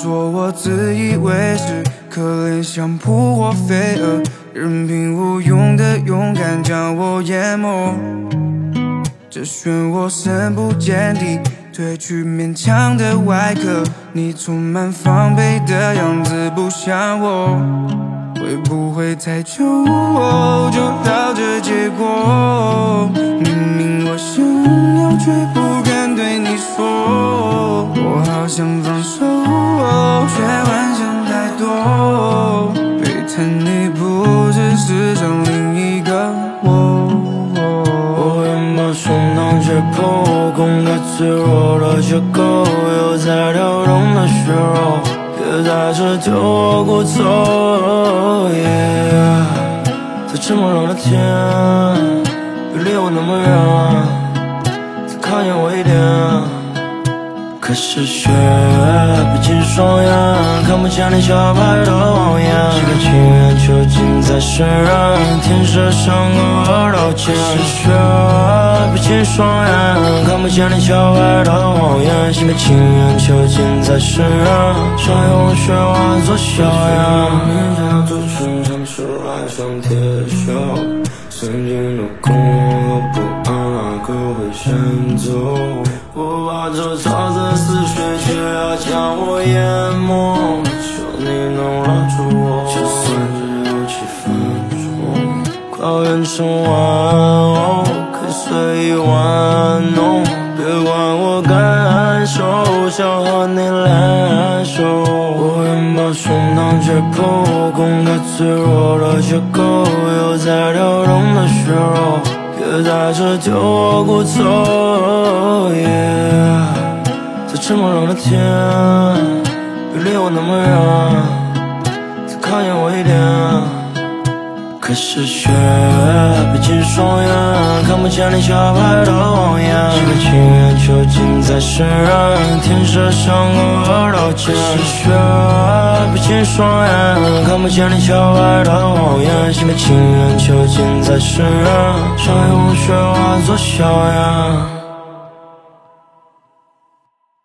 说我自以为是，可怜像扑火飞蛾，任凭无用的勇敢将我淹没。这漩涡深不见底，褪去勉强的外壳，你充满防备的样子不像我。会不会太久就到这结果？明明我想要，却脆弱的结构，有在跳动的血肉，别再次丢我骨头。在这么冷的天，别离我那么远，再靠近我一点。可是雪逼近双眼，看不见你小白的望眼。几个情缘囚禁在身染，天色像个二道剑。可是雪逼近双眼，看不见你小白的望眼。几个情缘囚禁在身染，想用雪化作硝烟。面颊做唇长出来像铁锈，曾经的恐慌和不安，哪个会先走？我把这潮的思绪，却要将我淹没。抱怨成玩偶，可以随意玩弄。别管我感受，想和你联手。我愿把胸膛解剖，攻克脆弱的结构，有在跳动的血肉。别在这丢我骨头，在这么冷的天，别离我那么远，可是雪闭紧双眼，看不见你小白的望眼。几个情缘囚禁在深渊，天色像个二道剑。可是雪闭紧双眼，看不见你小白的望眼。几个情缘囚禁在身染，想用雪化作硝烟。